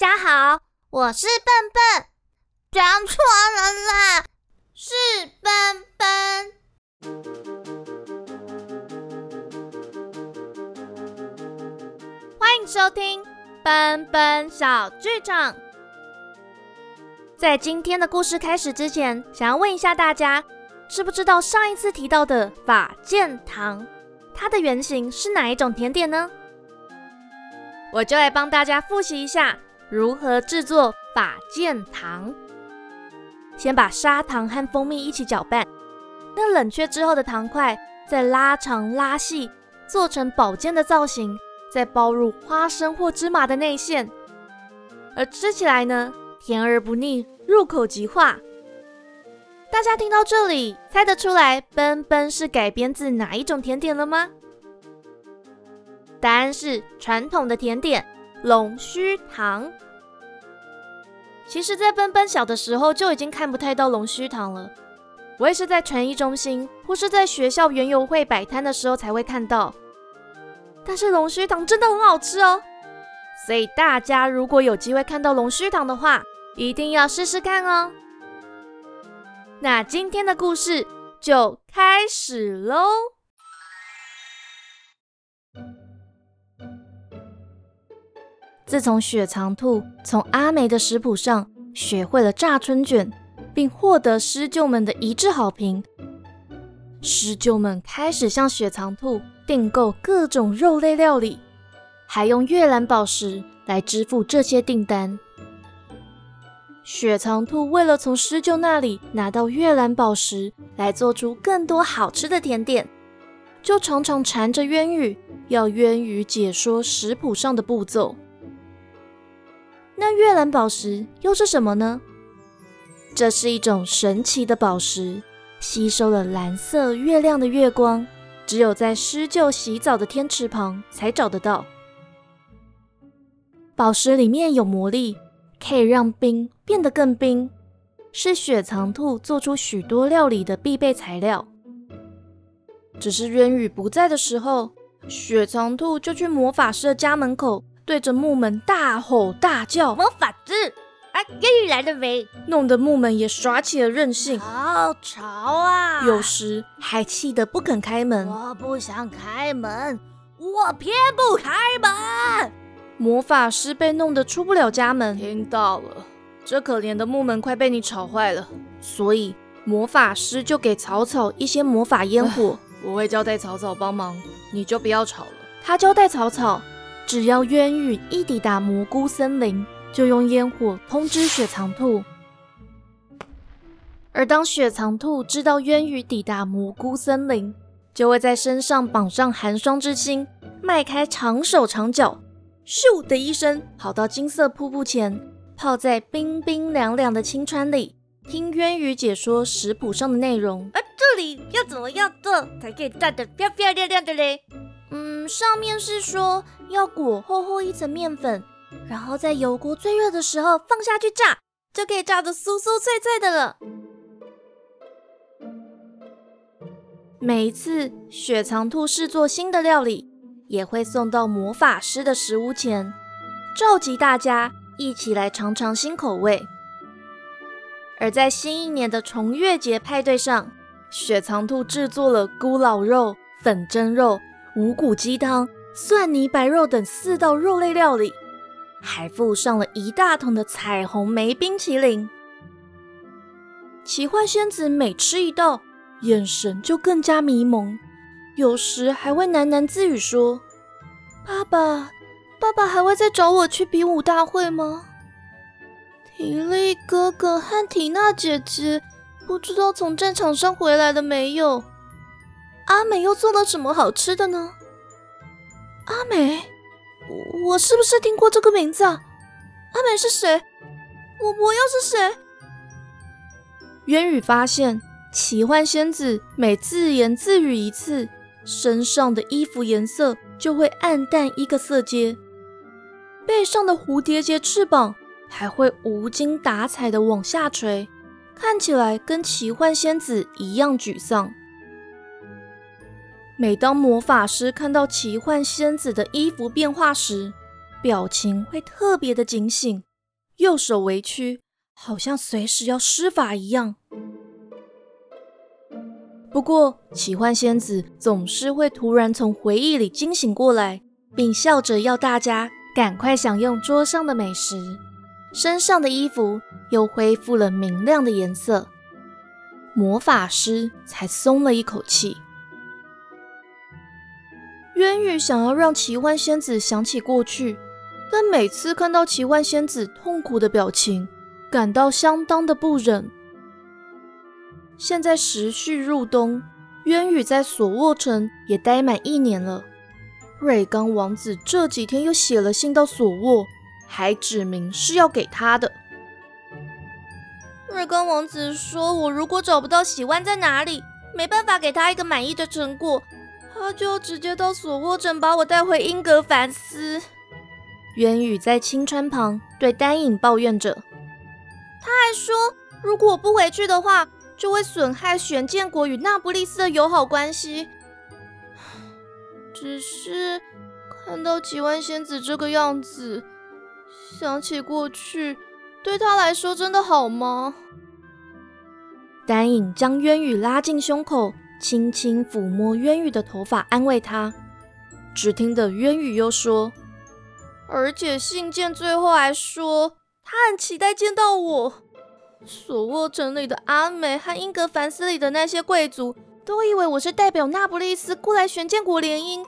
大家好，我是笨笨，讲错了啦，是笨笨。欢迎收听笨笨小剧场。在今天的故事开始之前，想要问一下大家，知不知道上一次提到的法剑糖，它的原型是哪一种甜点呢？我就来帮大家复习一下如何制作法剑糖。先把砂糖和蜂蜜一起搅拌，那冷却之后的糖块再拉长拉细，做成宝剑的造型，再包入花生或芝麻的内馅。而吃起来呢，甜而不腻，入口即化。大家听到这里，猜得出来奔奔是改编自哪一种甜点了吗？答案是传统的甜点龙须糖。其实，在奔奔小的时候就已经看不太到龙须糖了。我也是在传艺中心或是在学校园游会摆摊的时候才会看到。但是龙须糖真的很好吃哦，所以大家如果有机会看到龙须糖的话，一定要试试看哦。那今天的故事就开始喽。自从雪藏兔从阿梅的食谱上学会了炸春卷，并获得狮鹫们的一致好评，狮鹫们开始向雪藏兔订购各种肉类料理，还用月兰宝石来支付这些订单。雪藏兔为了从狮鹫那里拿到月兰宝石，来做出更多好吃的甜点，就常常缠着渊羽，要渊羽解说食谱上的步骤。那月蓝宝石又是什么呢？这是一种神奇的宝石，吸收了蓝色月亮的月光，只有在狮鹫洗澡的天池旁才找得到。宝石里面有魔力，可以让冰变得更冰，是雪藏兔做出许多料理的必备材料。只是渊羽不在的时候，雪藏兔就去魔法师的家门口。对着木门大吼大叫，魔法师啊，渊羽来了没？弄得木门也耍起了任性，好吵啊！有时还气得不肯开门。我不想开门，我偏不开门。魔法师被弄得出不了家门。听到了，这可怜的木门快被你吵坏了，所以魔法师就给草草一些魔法烟火。我会交代草草帮忙，你就不要吵了。他交代草草。只要渊羽一抵达蘑菇森林，就用烟火通知雪藏兔。而当雪藏兔知道渊羽抵达蘑菇森林，就会在身上绑上寒霜之心，迈开长手长脚，咻的一声跑到金色瀑布前，泡在冰冰凉凉的清川里，听渊羽解说食谱上的内容。啊，这里要怎么样做才可以炸得漂漂亮亮的嘞？嗯，上面是说要裹厚厚一层面粉，然后在油锅最热的时候放下去炸，就可以炸得酥酥脆脆的了。每一次雪藏兔试做新的料理，也会送到魔法师的食屋前，召集大家一起来尝尝新口味。而在新一年的重月节派对上，雪藏兔制作了咕老肉、粉蒸肉。五谷鸡汤、蒜泥白肉等四道肉类料理，还附上了一大桶的彩虹梅冰淇淋。奇幻仙子每吃一道，眼神就更加迷蒙，有时还会喃喃自语说：“爸爸，爸爸还会再找我去比武大会吗？”提利哥哥和缇娜姐姐不知道从战场上回来了没有。阿美又做了什么好吃的呢？阿美，我是不是听过这个名字啊？阿美是谁？我我又是谁？渊羽发现，奇幻仙子每自言自语一次，身上的衣服颜色就会暗淡一个色阶，背上的蝴蝶结翅膀还会无精打采的往下垂，看起来跟奇幻仙子一样沮丧。每当魔法师看到奇幻仙子的衣服变化时，表情会特别的警醒，右手微曲，好像随时要施法一样。不过，奇幻仙子总是会突然从回忆里惊醒过来，并笑着要大家赶快享用桌上的美食，身上的衣服又恢复了明亮的颜色。魔法师才松了一口气。渊羽想要让奇幻仙子想起过去，但每次看到奇幻仙子痛苦的表情，感到相当的不忍。现在时序入冬，渊羽在索沃城也待满一年了。瑞刚王子这几天又写了信到索沃，还指明是要给他的。瑞刚王子说：“我如果找不到喜欢在哪里，没办法给他一个满意的成果，他就直接到索沃镇把我带回英格凡斯。”渊羽在青川旁对丹影抱怨着，他还说：“如果我不回去的话。”就会损害玄剑国与那不勒斯的友好关系。只是看到几万仙子这个样子，想起过去，对他来说真的好吗？丹影将渊羽拉进胸口，轻轻抚摸渊羽的头发，安慰他。只听得渊羽又说：“而且信件最后还说，他很期待见到我。”索沃城里的阿美和英格凡斯里的那些贵族都以为我是代表那不勒斯过来玄剑国联姻，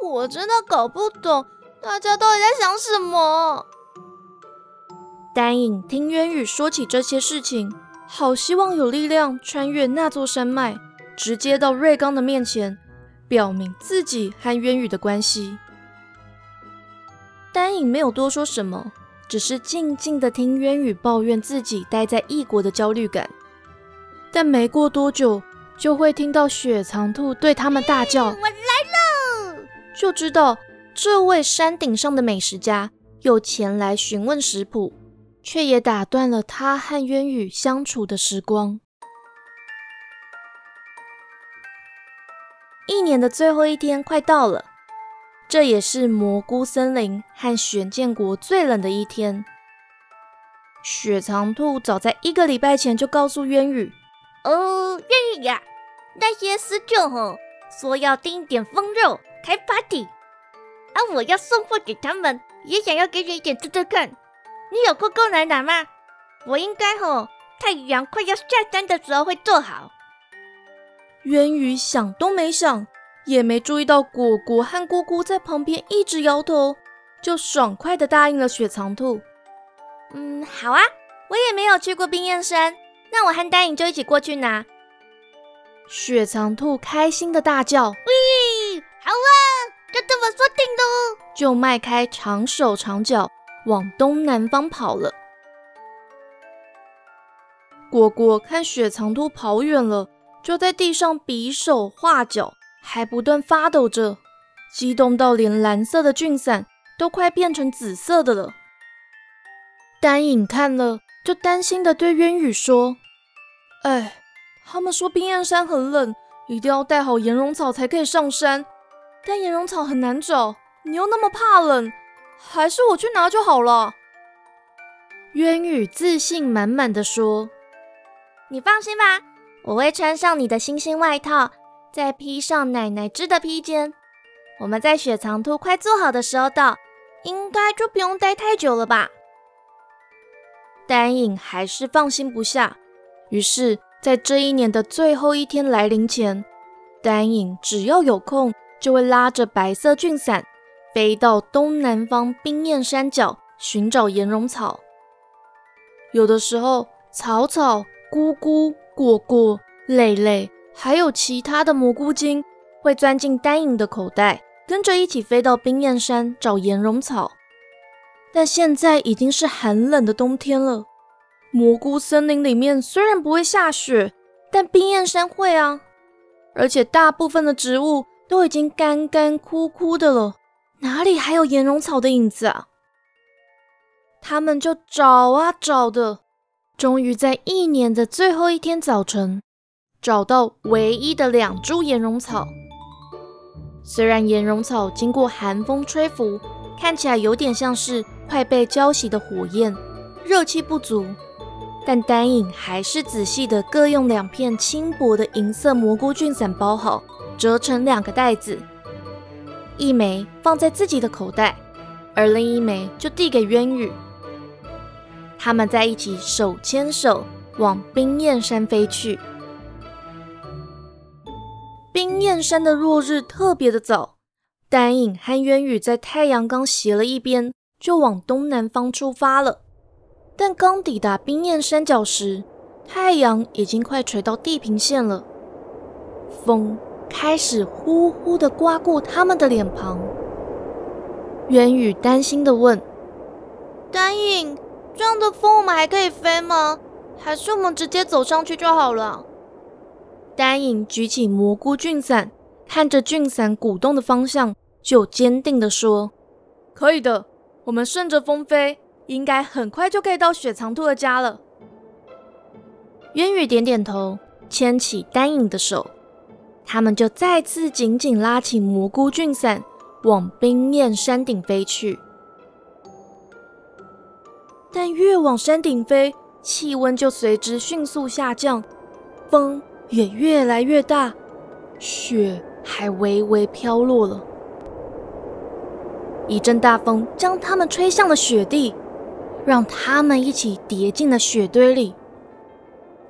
我真的搞不懂大家到底在想什么。丹影听渊羽说起这些事情，好希望有力量穿越那座山脉，直接到瑞刚的面前，表明自己和渊羽的关系。丹影没有多说什么。只是静静的听渊羽抱怨自己待在异国的焦虑感，但没过多久，就会听到雪藏兔对他们大叫：“我来了！”就知道这位山顶上的美食家又前来询问食谱，却也打断了他和渊羽相处的时光。一年的最后一天快到了。这也是蘑菇森林和玄剑国最冷的一天。雪藏兔早在一个礼拜前就告诉渊羽：“哦，渊羽呀，那些狮鹫吼说要订一点风肉开 party，啊，我要送货给他们，也想要给你一点吃吃看。你有过够难拿吗？我应该吼太阳快要下山的时候会做好。”渊羽想都没想。也没注意到果果和姑姑在旁边一直摇头，就爽快的答应了雪藏兔。嗯，好啊，我也没有去过冰焰山，那我和丹影就一起过去拿。雪藏兔开心的大叫：“喂，好啊，就这么说定的。”就迈开长手长脚往东南方跑了。果果看雪藏兔跑远了，就在地上比手画脚。还不断发抖着，激动到连蓝色的菌伞都快变成紫色的了。丹影看了，就担心的对渊羽说：“哎，他们说冰焰山很冷，一定要带好岩绒草才可以上山。但岩绒草很难找，你又那么怕冷，还是我去拿就好了。”渊羽自信满满的说：“你放心吧，我会穿上你的星星外套。”再披上奶奶织的披肩，我们在雪藏兔快做好的时候到，应该就不用待太久了吧？丹影还是放心不下，于是，在这一年的最后一天来临前，丹影只要有空，就会拉着白色俊伞，飞到东南方冰焰山脚寻找岩溶草。有的时候，草草、菇菇、果果、累累。还有其他的蘑菇精会钻进丹影的口袋，跟着一起飞到冰焰山找岩溶草。但现在已经是寒冷的冬天了，蘑菇森林里面虽然不会下雪，但冰焰山会啊。而且大部分的植物都已经干干枯枯的了，哪里还有岩绒草的影子啊？他们就找啊找的，终于在一年的最后一天早晨。找到唯一的两株岩绒草，虽然岩绒草经过寒风吹拂，看起来有点像是快被浇熄的火焰，热气不足。但丹影还是仔细的各用两片轻薄的银色蘑菇菌伞包好，折成两个袋子，一枚放在自己的口袋，而另一枚就递给渊羽。他们在一起手牵手往冰焰山飞去。冰焰山的落日特别的早，丹影和渊羽在太阳刚斜了一边，就往东南方出发了。但刚抵达冰焰山脚时，太阳已经快垂到地平线了。风开始呼呼的刮过他们的脸庞。渊宇担心的问：“丹影，这样的风我们还可以飞吗？还是我们直接走上去就好了？”丹影举起蘑菇菌伞，看着菌伞鼓动的方向，就坚定的说：“可以的，我们顺着风飞。”应该很快就可以到雪藏兔的家了。渊宇点点头，牵起丹影的手，他们就再次紧紧拉起蘑菇菌伞，往冰焰山顶飞去。但越往山顶飞，气温就随之迅速下降，风也越来越大，雪还微微飘落了。一阵大风将他们吹向了雪地。让他们一起跌进了雪堆里。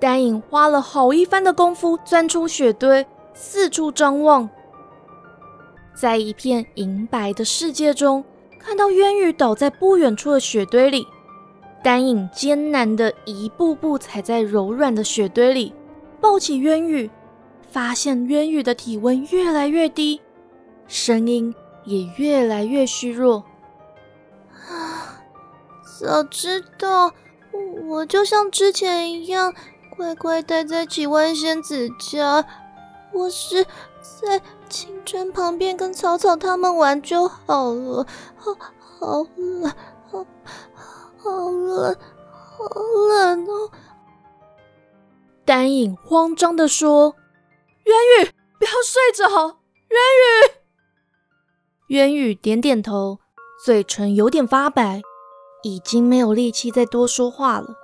丹影花了好一番的功夫钻出雪堆，四处张望，在一片银白的世界中，看到渊羽倒在不远处的雪堆里。丹影艰难的一步步踩在柔软的雪堆里，抱起渊羽，发现渊羽的体温越来越低，声音也越来越虚弱。早知道，我就像之前一样，乖乖待在几万仙子家，我是在清真旁边跟草草他们玩就好了。好，好冷，好，好冷，好冷哦！丹影慌张的说：“渊羽，不要睡着，渊羽。”渊羽点点头，嘴唇有点发白。已经没有力气再多说话了。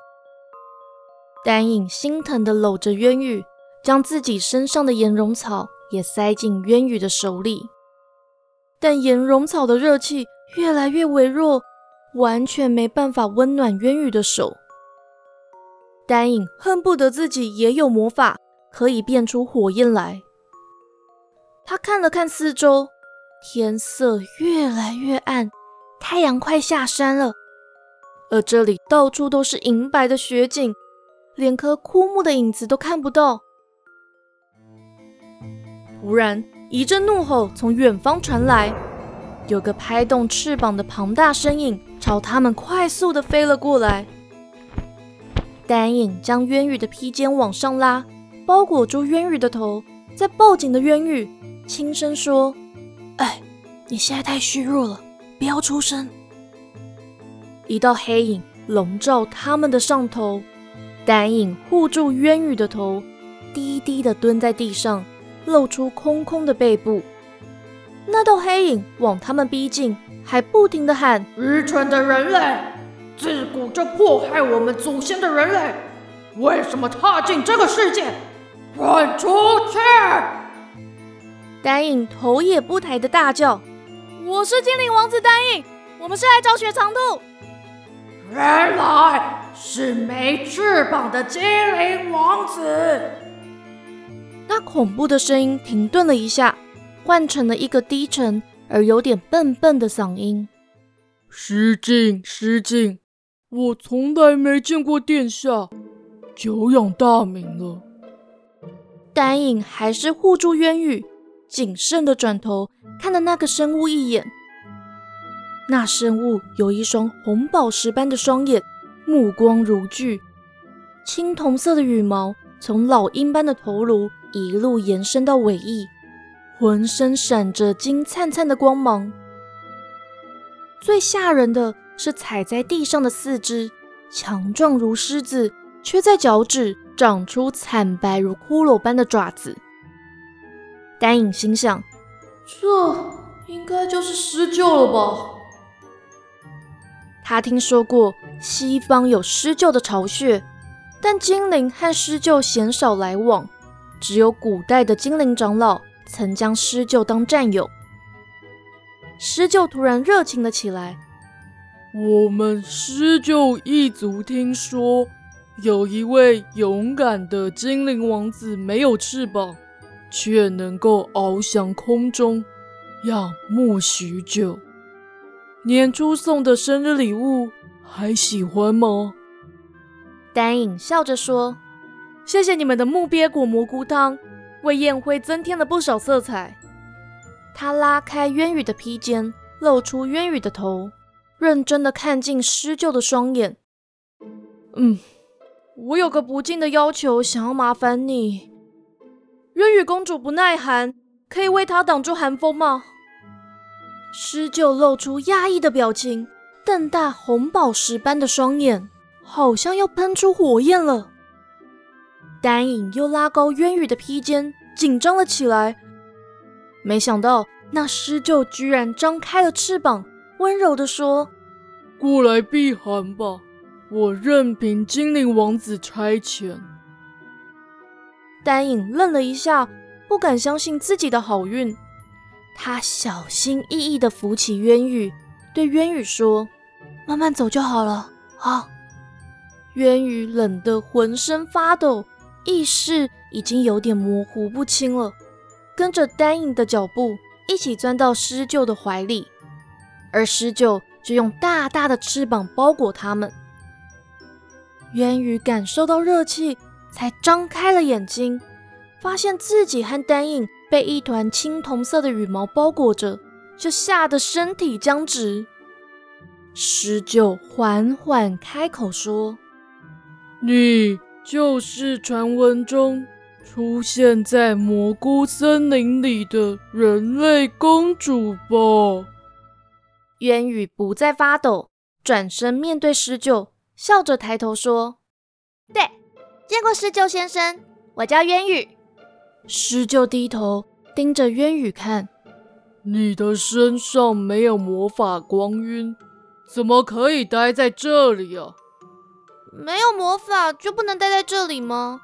丹影心疼的搂着渊羽，将自己身上的岩绒草也塞进渊羽的手里，但岩绒草的热气越来越微弱，完全没办法温暖渊羽的手。丹影恨不得自己也有魔法，可以变出火焰来。他看了看四周，天色越来越暗，太阳快下山了。而这里到处都是银白的雪景，连棵枯木的影子都看不到。忽然，一阵怒吼从远方传来，有个拍动翅膀的庞大身影朝他们快速的飞了过来。丹影将渊羽的披肩往上拉，包裹住渊羽的头，在抱紧的渊羽轻声说：“哎，你现在太虚弱了，不要出声。”一道黑影笼罩他们的上头，丹影护住渊羽的头，低低的蹲在地上，露出空空的背部。那道黑影往他们逼近，还不停的喊：“愚蠢的人类，自古就迫害我们祖先的人类，为什么踏进这个世界？滚出去！”丹影头也不抬的大叫：“我是精灵王子丹影，我们是来找雪藏兔。”原来是没翅膀的精灵王子。那恐怖的声音停顿了一下，换成了一个低沉而有点笨笨的嗓音：“失敬失敬，我从来没见过殿下，久仰大名了。”丹影还是护住渊羽，谨慎的转头看了那个生物一眼。那生物有一双红宝石般的双眼，目光如炬，青铜色的羽毛从老鹰般的头颅一路延伸到尾翼，浑身闪着金灿灿的光芒。最吓人的是踩在地上的四肢，强壮如狮子，却在脚趾长出惨白如骷髅般的爪子。丹影心想：这应该就是狮鹫了吧。他听说过西方有狮鹫的巢穴，但精灵和狮鹫鲜少来往，只有古代的精灵长老曾将狮鹫当战友。狮鹫突然热情了起来。我们狮鹫一族听说，有一位勇敢的精灵王子，没有翅膀，却能够翱翔空中，仰慕许久。年初送的生日礼物还喜欢吗？丹影笑着说：“谢谢你们的木鳖果蘑菇汤，为宴会增添了不少色彩。”他拉开渊羽的披肩，露出渊羽的头，认真的看进施救的双眼。嗯，我有个不敬的要求，想要麻烦你。渊羽公主不耐寒，可以为她挡住寒风吗？施救露出压抑的表情，瞪大红宝石般的双眼，好像要喷出火焰了。丹影又拉高渊羽的披肩，紧张了起来。没想到那狮鹫居然张开了翅膀，温柔地说：“过来避寒吧，我任凭精灵王子差遣。”丹影愣了一下，不敢相信自己的好运。他小心翼翼地扶起渊羽，对渊羽说：“慢慢走就好了。”好。渊羽冷得浑身发抖，意识已经有点模糊不清了，跟着丹影的脚步一起钻到狮鹫的怀里，而狮鹫就用大大的翅膀包裹他们。渊羽感受到热气，才张开了眼睛，发现自己和丹影。被一团青铜色的羽毛包裹着，就吓得身体僵直。狮鹫缓缓开口说：“你就是传闻中出现在蘑菇森林里的人类公主吧？”渊羽不再发抖，转身面对施救，笑着抬头说：“对，见过施救先生，我叫渊羽。”施救低头盯着渊羽看，你的身上没有魔法光晕，怎么可以待在这里啊？没有魔法就不能待在这里吗？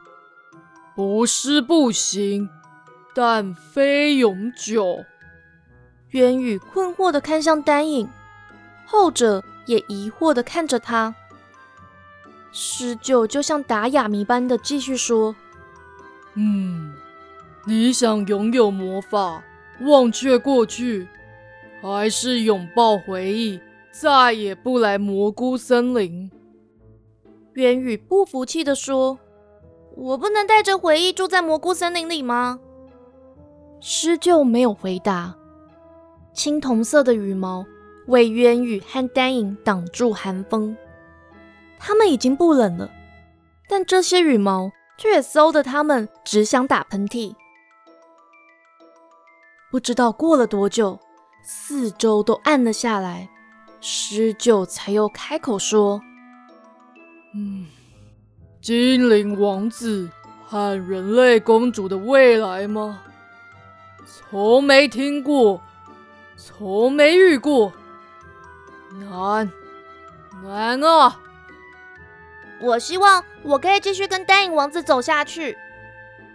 不是不行，但非永久。渊羽困惑的看向丹影，后者也疑惑的看着他。施救就像打哑谜般的继续说：“嗯。”你想拥有魔法，忘却过去，还是拥抱回忆，再也不来蘑菇森林？渊羽不服气地说：“我不能带着回忆住在蘑菇森林里吗？”施鹫没有回答。青铜色的羽毛为渊羽和丹影挡住寒风，他们已经不冷了，但这些羽毛却骚的他们只想打喷嚏。不知道过了多久，四周都暗了下来，施鹫才又开口说：“嗯，精灵王子和人类公主的未来吗？从没听过，从没遇过，难，难啊！我希望我可以继续跟丹影王子走下去。”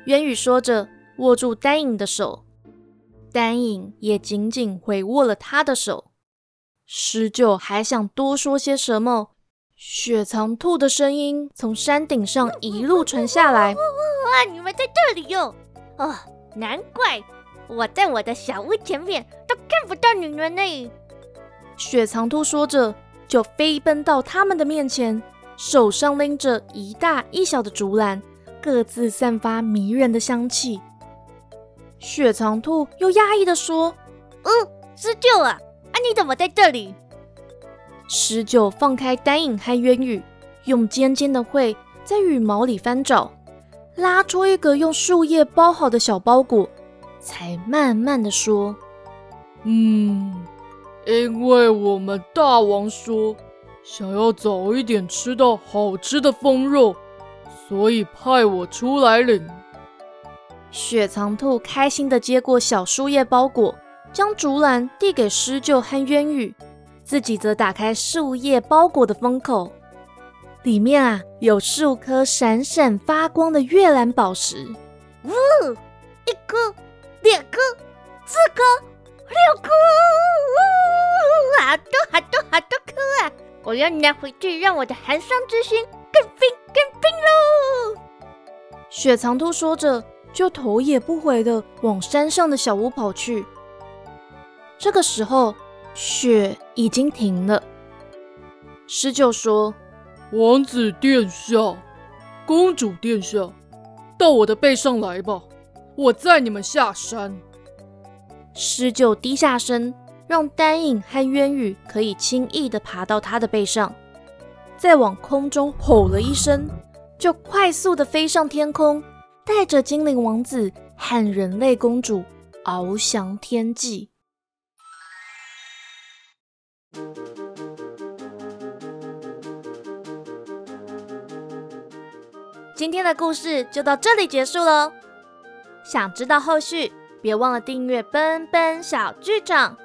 渊羽说着，握住丹影的手。丹影也紧紧回握了他的手。施救还想多说些什么，雪藏兔的声音从山顶上一路传下来：“哇，你们在这里哟！哦，难怪我在我的小屋前面都看不到你们呢。”雪藏兔说着，就飞奔到他们的面前，手上拎着一大一小的竹篮，各自散发迷人的香气。雪藏兔又压抑地说：“嗯，施救啊！啊，你怎么在这里？”施救放开丹影和渊羽，用尖尖的喙在羽毛里翻找，拉出一个用树叶包好的小包裹，才慢慢的说：“嗯，因为我们大王说想要早一点吃到好吃的蜂肉，所以派我出来领。”雪藏兔开心的接过小树叶包裹，将竹篮递给施鹫和渊羽，自己则打开树叶包裹的封口，里面啊有数颗闪闪发光的月蓝宝石。呜，一颗，两颗，四颗，六颗，好多好多好多颗啊！我要拿回去，让我的寒霜之心更冰更冰喽！雪藏兔说着，就头也不回的往山上的小屋跑去。这个时候，雪已经停了。狮鹫说：“王子殿下，公主殿下，到我的背上来吧，我载你们下山。”狮鹫低下身，让丹影和渊羽可以轻易的爬到他的背上，再往空中吼了一声。就快速的飞上天空，带着精灵王子和人类公主翱翔天际。今天的故事就到这里结束喽。想知道后续，别忘了订阅奔奔小剧场，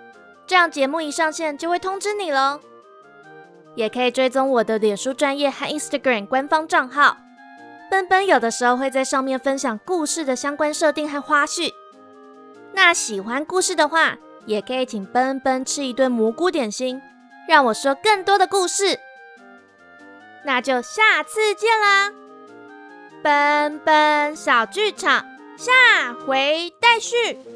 这样节目一上线就会通知你喽。也可以追踪我的脸书专业和 Instagram 官方账号。奔奔有的时候会在上面分享故事的相关设定和花絮。那喜欢故事的话，也可以请奔奔吃一顿蘑菇点心，让我说更多的故事。那就下次见啦！奔奔小剧场下回待续。